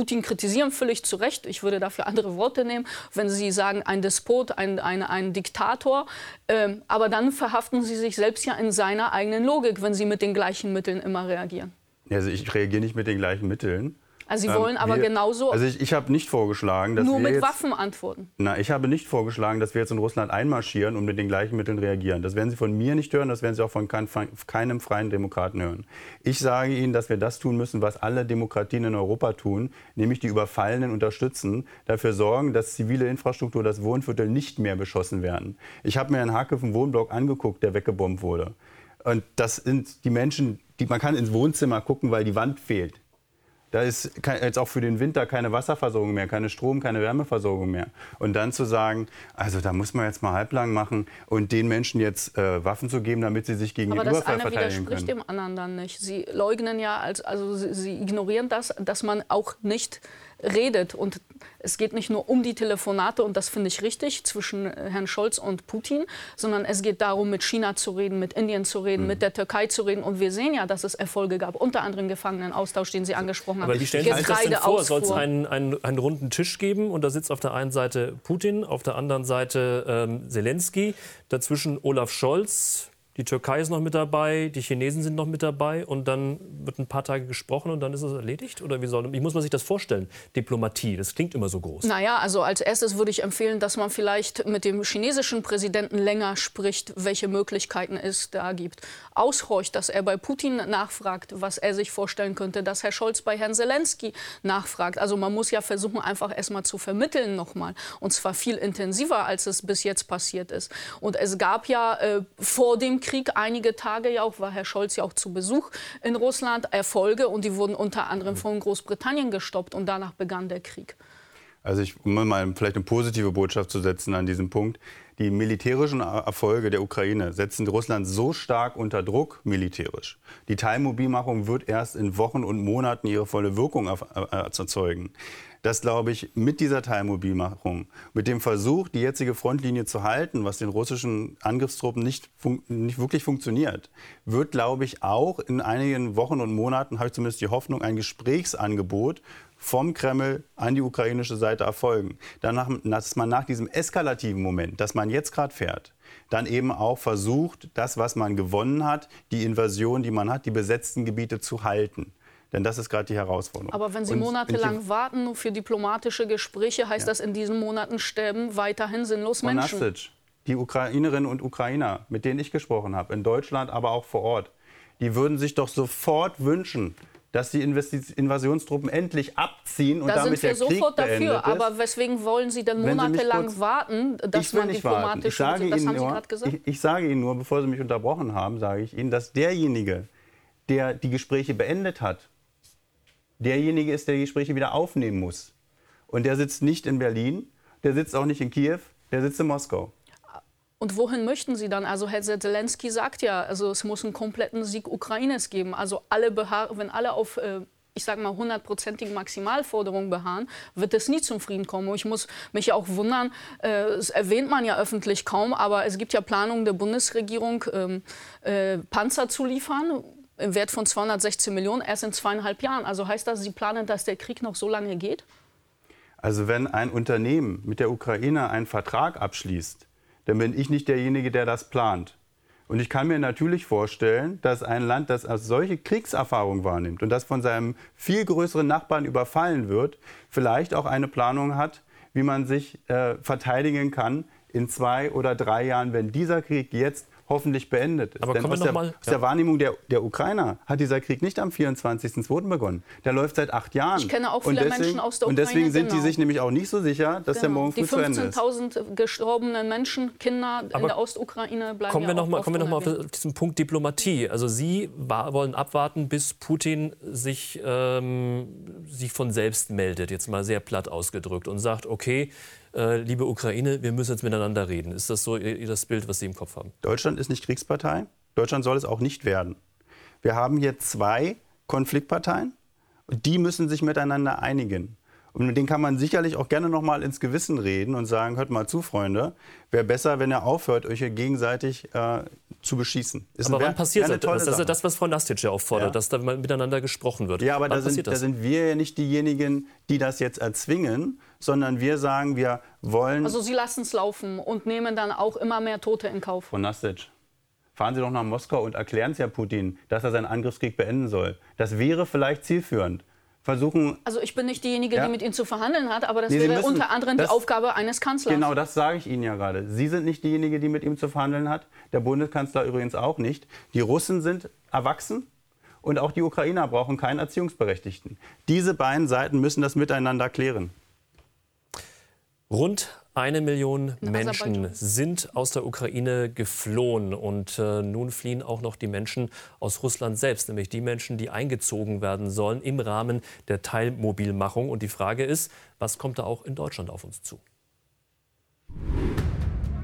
Putin kritisieren völlig zu Recht. Ich würde dafür andere Worte nehmen, wenn Sie sagen, ein Despot, ein, ein, ein Diktator. Ähm, aber dann verhaften Sie sich selbst ja in seiner eigenen Logik, wenn Sie mit den gleichen Mitteln immer reagieren. Also ich reagiere nicht mit den gleichen Mitteln. Also Sie wollen ähm, aber wir, genauso. Also ich, ich habe nicht vorgeschlagen, dass nur wir mit jetzt, Waffen antworten. Na, ich habe nicht vorgeschlagen, dass wir jetzt in Russland einmarschieren und mit den gleichen Mitteln reagieren. Das werden Sie von mir nicht hören, das werden Sie auch von kein, keinem freien Demokraten hören. Ich sage Ihnen, dass wir das tun müssen, was alle Demokratien in Europa tun, nämlich die Überfallenen unterstützen, dafür sorgen, dass zivile Infrastruktur, das Wohnviertel nicht mehr beschossen werden. Ich habe mir einen Harkiv einen Wohnblock angeguckt, der weggebombt wurde. Und das sind die Menschen, die man kann ins Wohnzimmer gucken, weil die Wand fehlt. Da ist jetzt auch für den Winter keine Wasserversorgung mehr, keine Strom, keine Wärmeversorgung mehr. Und dann zu sagen, also da muss man jetzt mal halblang machen und den Menschen jetzt äh, Waffen zu geben, damit sie sich gegen Aber den Überfall verteidigen können. Aber das eine widerspricht dem anderen dann nicht. Sie leugnen ja, als, also sie, sie ignorieren das, dass man auch nicht redet. Und es geht nicht nur um die Telefonate, und das finde ich richtig, zwischen äh, Herrn Scholz und Putin, sondern es geht darum, mit China zu reden, mit Indien zu reden, mhm. mit der Türkei zu reden. Und wir sehen ja, dass es Erfolge gab, unter anderem Gefangenenaustausch, den Sie angesprochen haben. Aber wie stellen Sie sich das denn vor? Soll es einen, einen, einen, runden Tisch geben und da sitzt auf der einen Seite Putin, auf der anderen Seite ähm, Zelensky, dazwischen Olaf Scholz, die Türkei ist noch mit dabei, die Chinesen sind noch mit dabei und dann wird ein paar Tage gesprochen und dann ist es erledigt? Oder wie, soll, wie muss man sich das vorstellen? Diplomatie, das klingt immer so groß. Naja, also als erstes würde ich empfehlen, dass man vielleicht mit dem chinesischen Präsidenten länger spricht, welche Möglichkeiten es da gibt. Aushorcht, dass er bei Putin nachfragt, was er sich vorstellen könnte, dass Herr Scholz bei Herrn Zelensky nachfragt. Also man muss ja versuchen, einfach erstmal zu vermitteln nochmal. Und zwar viel intensiver, als es bis jetzt passiert ist. Und es gab ja äh, vor dem Krieg Krieg einige Tage ja auch, war Herr Scholz ja auch zu Besuch in Russland, Erfolge und die wurden unter anderem von Großbritannien gestoppt und danach begann der Krieg. Also ich, um mal vielleicht eine positive Botschaft zu setzen an diesem Punkt. Die militärischen Erfolge der Ukraine setzen Russland so stark unter Druck militärisch. Die Teilmobilmachung wird erst in Wochen und Monaten ihre volle Wirkung erzeugen dass, glaube ich, mit dieser Teilmobilmachung, mit dem Versuch, die jetzige Frontlinie zu halten, was den russischen Angriffstruppen nicht, nicht wirklich funktioniert, wird, glaube ich, auch in einigen Wochen und Monaten, habe ich zumindest die Hoffnung, ein Gesprächsangebot vom Kreml an die ukrainische Seite erfolgen. Danach, dass man nach diesem eskalativen Moment, das man jetzt gerade fährt, dann eben auch versucht, das, was man gewonnen hat, die Invasion, die man hat, die besetzten Gebiete zu halten. Denn das ist gerade die Herausforderung. Aber wenn Sie monatelang warten für diplomatische Gespräche, heißt ja. das, in diesen Monaten sterben weiterhin sinnlos Menschen. Nasic, die Ukrainerinnen und Ukrainer, mit denen ich gesprochen habe, in Deutschland, aber auch vor Ort, die würden sich doch sofort wünschen, dass die Invasionstruppen endlich abziehen und da damit der Krieg sofort dafür. Ist. Aber weswegen wollen Sie denn monatelang kurz, warten, dass man diplomatisch ich sage das Ihnen nur, ich, ich, sage Ihnen nur, bevor Sie mich unterbrochen haben, sage ich Ihnen, dass derjenige, der die Gespräche beendet hat, derjenige ist, der die Gespräche wieder aufnehmen muss. Und der sitzt nicht in Berlin, der sitzt auch nicht in Kiew, der sitzt in Moskau. Und wohin möchten Sie dann? Also Herr Zelensky sagt ja, also es muss einen kompletten Sieg Ukraines geben. Also alle wenn alle auf äh, ich sage mal, hundertprozentigen Maximalforderungen beharren, wird es nie zum Frieden kommen. Ich muss mich auch wundern, äh, das erwähnt man ja öffentlich kaum, aber es gibt ja Planungen der Bundesregierung, ähm, äh, Panzer zu liefern im Wert von 216 Millionen erst in zweieinhalb Jahren. Also heißt das, Sie planen, dass der Krieg noch so lange geht? Also wenn ein Unternehmen mit der Ukraine einen Vertrag abschließt, dann bin ich nicht derjenige, der das plant. Und ich kann mir natürlich vorstellen, dass ein Land, das als solche Kriegserfahrung wahrnimmt und das von seinem viel größeren Nachbarn überfallen wird, vielleicht auch eine Planung hat, wie man sich äh, verteidigen kann in zwei oder drei Jahren, wenn dieser Krieg jetzt hoffentlich beendet ist. Aber Denn aus, der, mal, ja. aus der Wahrnehmung der, der Ukrainer hat dieser Krieg nicht am 24.02. begonnen. Der läuft seit acht Jahren. Ich kenne auch viele deswegen, Menschen aus der Ukraine. Und deswegen sind genau. die sich nämlich auch nicht so sicher, dass genau. der morgen früh zu Ende ist. Die 15.000 gestorbenen Menschen, Kinder Aber in der Ostukraine bleiben kommen wir ja noch mal, Kommen wir noch mal auf diesen Punkt Diplomatie. Also Sie wollen abwarten, bis Putin sich, ähm, sich von selbst meldet, jetzt mal sehr platt ausgedrückt, und sagt, okay, äh, liebe Ukraine, wir müssen jetzt miteinander reden. Ist das so das Bild, was Sie im Kopf haben? Deutschland ist nicht Kriegspartei. Deutschland soll es auch nicht werden. Wir haben hier zwei Konfliktparteien die müssen sich miteinander einigen. Und mit denen kann man sicherlich auch gerne noch mal ins Gewissen reden und sagen, hört mal zu, Freunde, wäre besser, wenn ihr aufhört, euch hier gegenseitig äh, zu beschießen. Ist aber wann passiert das? Das ist ja das, was Frau Nastic ja auch fordert, ja. dass da mal miteinander gesprochen wird. Ja, aber da sind, da sind, wir ja nicht diejenigen, die das jetzt erzwingen, sondern wir sagen, wir wollen... Also Sie lassen es laufen und nehmen dann auch immer mehr Tote in Kauf. Frau Nastic, fahren Sie doch nach Moskau und erklären es ja Putin, dass er seinen Angriffskrieg beenden soll. Das wäre vielleicht zielführend versuchen. Also ich bin nicht diejenige, ja? die mit Ihnen zu verhandeln hat, aber das nee, wäre müssen, unter anderem das, die Aufgabe eines Kanzlers. Genau, das sage ich Ihnen ja gerade. Sie sind nicht diejenige, die mit ihm zu verhandeln hat. Der Bundeskanzler übrigens auch nicht. Die Russen sind erwachsen und auch die Ukrainer brauchen keinen Erziehungsberechtigten. Diese beiden Seiten müssen das miteinander klären. Rund eine Million Menschen sind aus der Ukraine geflohen und äh, nun fliehen auch noch die Menschen aus Russland selbst, nämlich die Menschen, die eingezogen werden sollen im Rahmen der Teilmobilmachung. Und die Frage ist, was kommt da auch in Deutschland auf uns zu?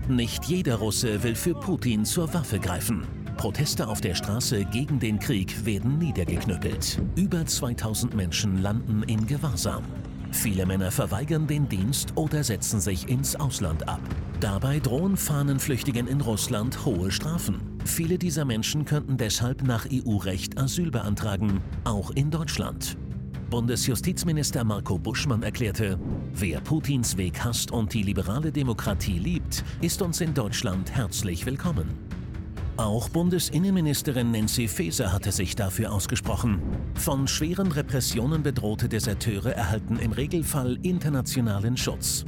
Nicht jeder Russe will für Putin zur Waffe greifen. Proteste auf der Straße gegen den Krieg werden niedergeknüppelt. Über 2000 Menschen landen in Gewahrsam. Viele Männer verweigern den Dienst oder setzen sich ins Ausland ab. Dabei drohen Fahnenflüchtigen in Russland hohe Strafen. Viele dieser Menschen könnten deshalb nach EU-Recht Asyl beantragen, auch in Deutschland. Bundesjustizminister Marco Buschmann erklärte, wer Putins Weg hasst und die liberale Demokratie liebt, ist uns in Deutschland herzlich willkommen. Auch Bundesinnenministerin Nancy Faeser hatte sich dafür ausgesprochen. Von schweren Repressionen bedrohte Deserteure erhalten im Regelfall internationalen Schutz.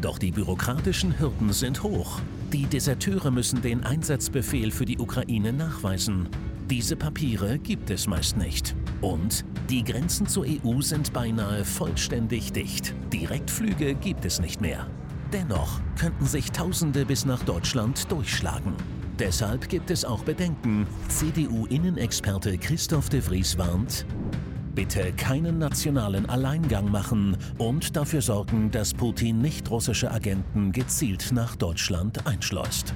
Doch die bürokratischen Hürden sind hoch. Die Deserteure müssen den Einsatzbefehl für die Ukraine nachweisen. Diese Papiere gibt es meist nicht. Und die Grenzen zur EU sind beinahe vollständig dicht. Direktflüge gibt es nicht mehr. Dennoch könnten sich Tausende bis nach Deutschland durchschlagen. Deshalb gibt es auch Bedenken. CDU-Innenexperte Christoph de Vries warnt, bitte keinen nationalen Alleingang machen und dafür sorgen, dass Putin nicht russische Agenten gezielt nach Deutschland einschleust.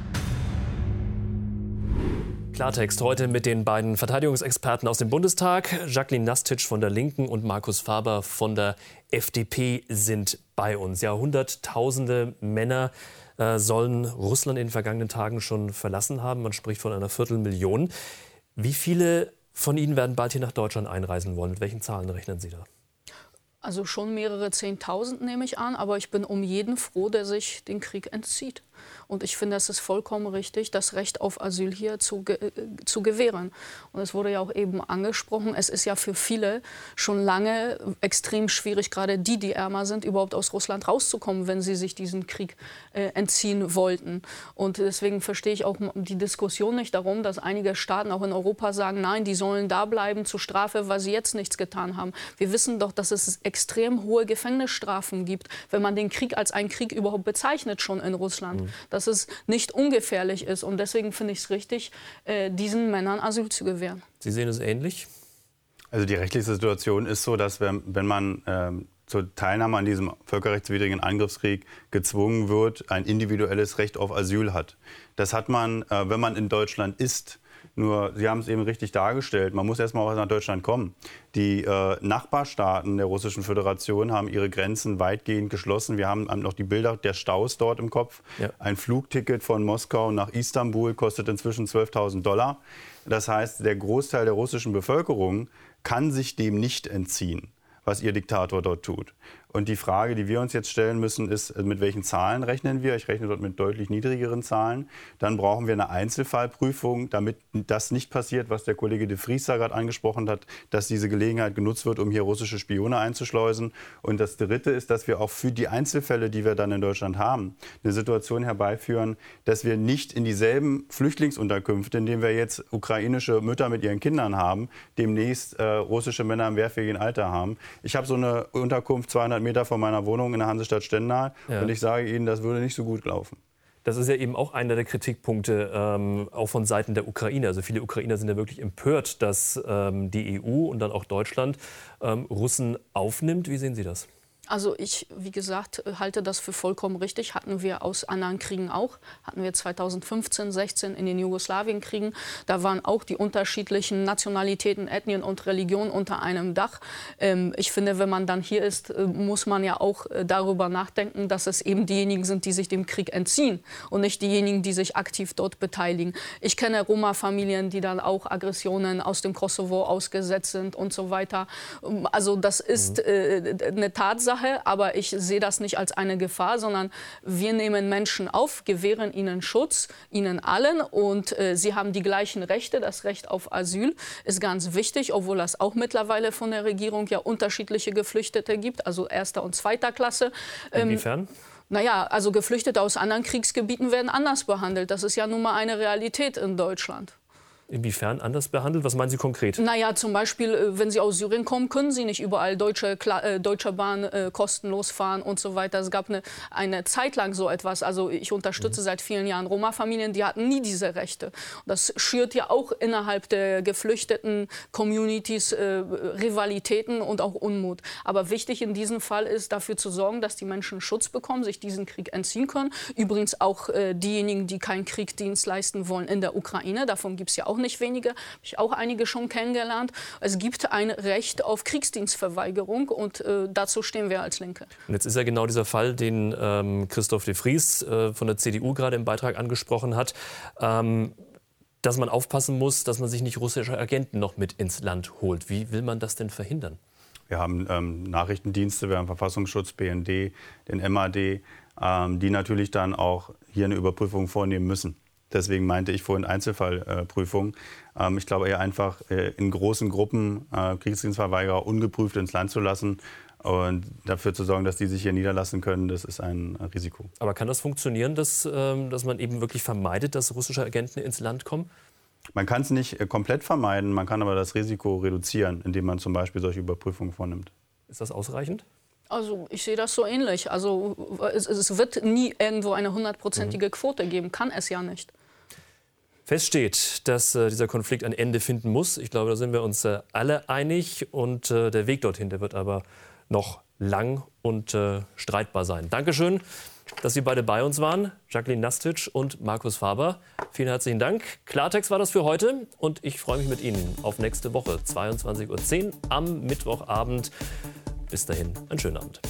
Klartext heute mit den beiden Verteidigungsexperten aus dem Bundestag. Jacqueline Nastitsch von der Linken und Markus Faber von der FDP sind bei uns. Ja, Hunderttausende Männer äh, sollen Russland in den vergangenen Tagen schon verlassen haben. Man spricht von einer Viertelmillion. Wie viele von ihnen werden bald hier nach Deutschland einreisen wollen? Mit welchen Zahlen rechnen Sie da? Also schon mehrere Zehntausend nehme ich an, aber ich bin um jeden froh, der sich den Krieg entzieht. Und ich finde, es ist vollkommen richtig, das Recht auf Asyl hier zu, ge äh, zu gewähren. Und es wurde ja auch eben angesprochen, es ist ja für viele schon lange extrem schwierig, gerade die, die ärmer sind, überhaupt aus Russland rauszukommen, wenn sie sich diesen Krieg äh, entziehen wollten. Und deswegen verstehe ich auch die Diskussion nicht darum, dass einige Staaten auch in Europa sagen, nein, die sollen da bleiben zur Strafe, weil sie jetzt nichts getan haben. Wir wissen doch, dass es extrem hohe Gefängnisstrafen gibt, wenn man den Krieg als einen Krieg überhaupt bezeichnet, schon in Russland. Mhm dass es nicht ungefährlich ist. Und deswegen finde ich es richtig, äh, diesen Männern Asyl zu gewähren. Sie sehen es ähnlich? Also die rechtliche Situation ist so, dass wenn, wenn man ähm, zur Teilnahme an diesem völkerrechtswidrigen Angriffskrieg gezwungen wird, ein individuelles Recht auf Asyl hat. Das hat man, äh, wenn man in Deutschland ist. Nur, Sie haben es eben richtig dargestellt, man muss erst mal nach Deutschland kommen. Die äh, Nachbarstaaten der Russischen Föderation haben ihre Grenzen weitgehend geschlossen. Wir haben noch die Bilder der Staus dort im Kopf. Ja. Ein Flugticket von Moskau nach Istanbul kostet inzwischen 12.000 Dollar. Das heißt, der Großteil der russischen Bevölkerung kann sich dem nicht entziehen, was ihr Diktator dort tut. Und die Frage, die wir uns jetzt stellen müssen, ist, mit welchen Zahlen rechnen wir? Ich rechne dort mit deutlich niedrigeren Zahlen. Dann brauchen wir eine Einzelfallprüfung, damit das nicht passiert, was der Kollege de Vries gerade angesprochen hat, dass diese Gelegenheit genutzt wird, um hier russische Spione einzuschleusen. Und das Dritte ist, dass wir auch für die Einzelfälle, die wir dann in Deutschland haben, eine Situation herbeiführen, dass wir nicht in dieselben Flüchtlingsunterkünfte, in denen wir jetzt ukrainische Mütter mit ihren Kindern haben, demnächst äh, russische Männer im wehrfähigen Alter haben. Ich habe so eine Unterkunft 200 Meter von meiner Wohnung in der Hansestadt Stendal. Ja. Und ich sage Ihnen, das würde nicht so gut laufen. Das ist ja eben auch einer der Kritikpunkte, ähm, auch von Seiten der Ukraine. Also viele Ukrainer sind ja wirklich empört, dass ähm, die EU und dann auch Deutschland ähm, Russen aufnimmt. Wie sehen Sie das? Also ich, wie gesagt, halte das für vollkommen richtig. Hatten wir aus anderen Kriegen auch. Hatten wir 2015, 16 in den Jugoslawienkriegen. Da waren auch die unterschiedlichen Nationalitäten, Ethnien und Religionen unter einem Dach. Ähm, ich finde, wenn man dann hier ist, äh, muss man ja auch äh, darüber nachdenken, dass es eben diejenigen sind, die sich dem Krieg entziehen und nicht diejenigen, die sich aktiv dort beteiligen. Ich kenne Roma-Familien, die dann auch Aggressionen aus dem Kosovo ausgesetzt sind und so weiter. Also das ist mhm. äh, eine Tatsache Sache, aber ich sehe das nicht als eine Gefahr, sondern wir nehmen Menschen auf, gewähren ihnen Schutz, ihnen allen und äh, sie haben die gleichen Rechte. Das Recht auf Asyl ist ganz wichtig, obwohl es auch mittlerweile von der Regierung ja unterschiedliche Geflüchtete gibt, also erster und zweiter Klasse. Ähm, Inwiefern? Naja, also Geflüchtete aus anderen Kriegsgebieten werden anders behandelt. Das ist ja nun mal eine Realität in Deutschland. Inwiefern anders behandelt? Was meinen Sie konkret? Naja, zum Beispiel, äh, wenn Sie aus Syrien kommen, können Sie nicht überall Deutsche, äh, Deutsche Bahn äh, kostenlos fahren und so weiter. Es gab eine, eine Zeit lang so etwas. Also ich unterstütze mhm. seit vielen Jahren Roma-Familien, die hatten nie diese Rechte. Das schürt ja auch innerhalb der geflüchteten Communities äh, Rivalitäten und auch Unmut. Aber wichtig in diesem Fall ist, dafür zu sorgen, dass die Menschen Schutz bekommen, sich diesen Krieg entziehen können. Übrigens auch äh, diejenigen, die keinen Kriegsdienst leisten wollen in der Ukraine. Davon gibt es ja auch auch nicht wenige, habe ich auch einige schon kennengelernt. Es gibt ein Recht auf Kriegsdienstverweigerung und äh, dazu stehen wir als Linke. Und jetzt ist ja genau dieser Fall, den ähm, Christoph de Vries äh, von der CDU gerade im Beitrag angesprochen hat. Ähm, dass man aufpassen muss, dass man sich nicht russische Agenten noch mit ins Land holt. Wie will man das denn verhindern? Wir haben ähm, Nachrichtendienste, wir haben Verfassungsschutz, BND, den MAD, ähm, die natürlich dann auch hier eine Überprüfung vornehmen müssen. Deswegen meinte ich vorhin Einzelfallprüfung. Ähm, ich glaube eher einfach äh, in großen Gruppen äh, Kriegsdienstverweigerer ungeprüft ins Land zu lassen und dafür zu sorgen, dass die sich hier niederlassen können, das ist ein Risiko. Aber kann das funktionieren, dass, ähm, dass man eben wirklich vermeidet, dass russische Agenten ins Land kommen? Man kann es nicht äh, komplett vermeiden, man kann aber das Risiko reduzieren, indem man zum Beispiel solche Überprüfungen vornimmt. Ist das ausreichend? Also ich sehe das so ähnlich. Also es, es wird nie irgendwo eine hundertprozentige Quote geben, kann es ja nicht. Fest steht, dass äh, dieser Konflikt ein Ende finden muss. Ich glaube, da sind wir uns äh, alle einig. Und äh, der Weg dorthin, der wird aber noch lang und äh, streitbar sein. Dankeschön, dass Sie beide bei uns waren. Jacqueline Nastic und Markus Faber. Vielen herzlichen Dank. Klartext war das für heute. Und ich freue mich mit Ihnen auf nächste Woche, 22.10 Uhr am Mittwochabend. Bis dahin, einen schönen Abend.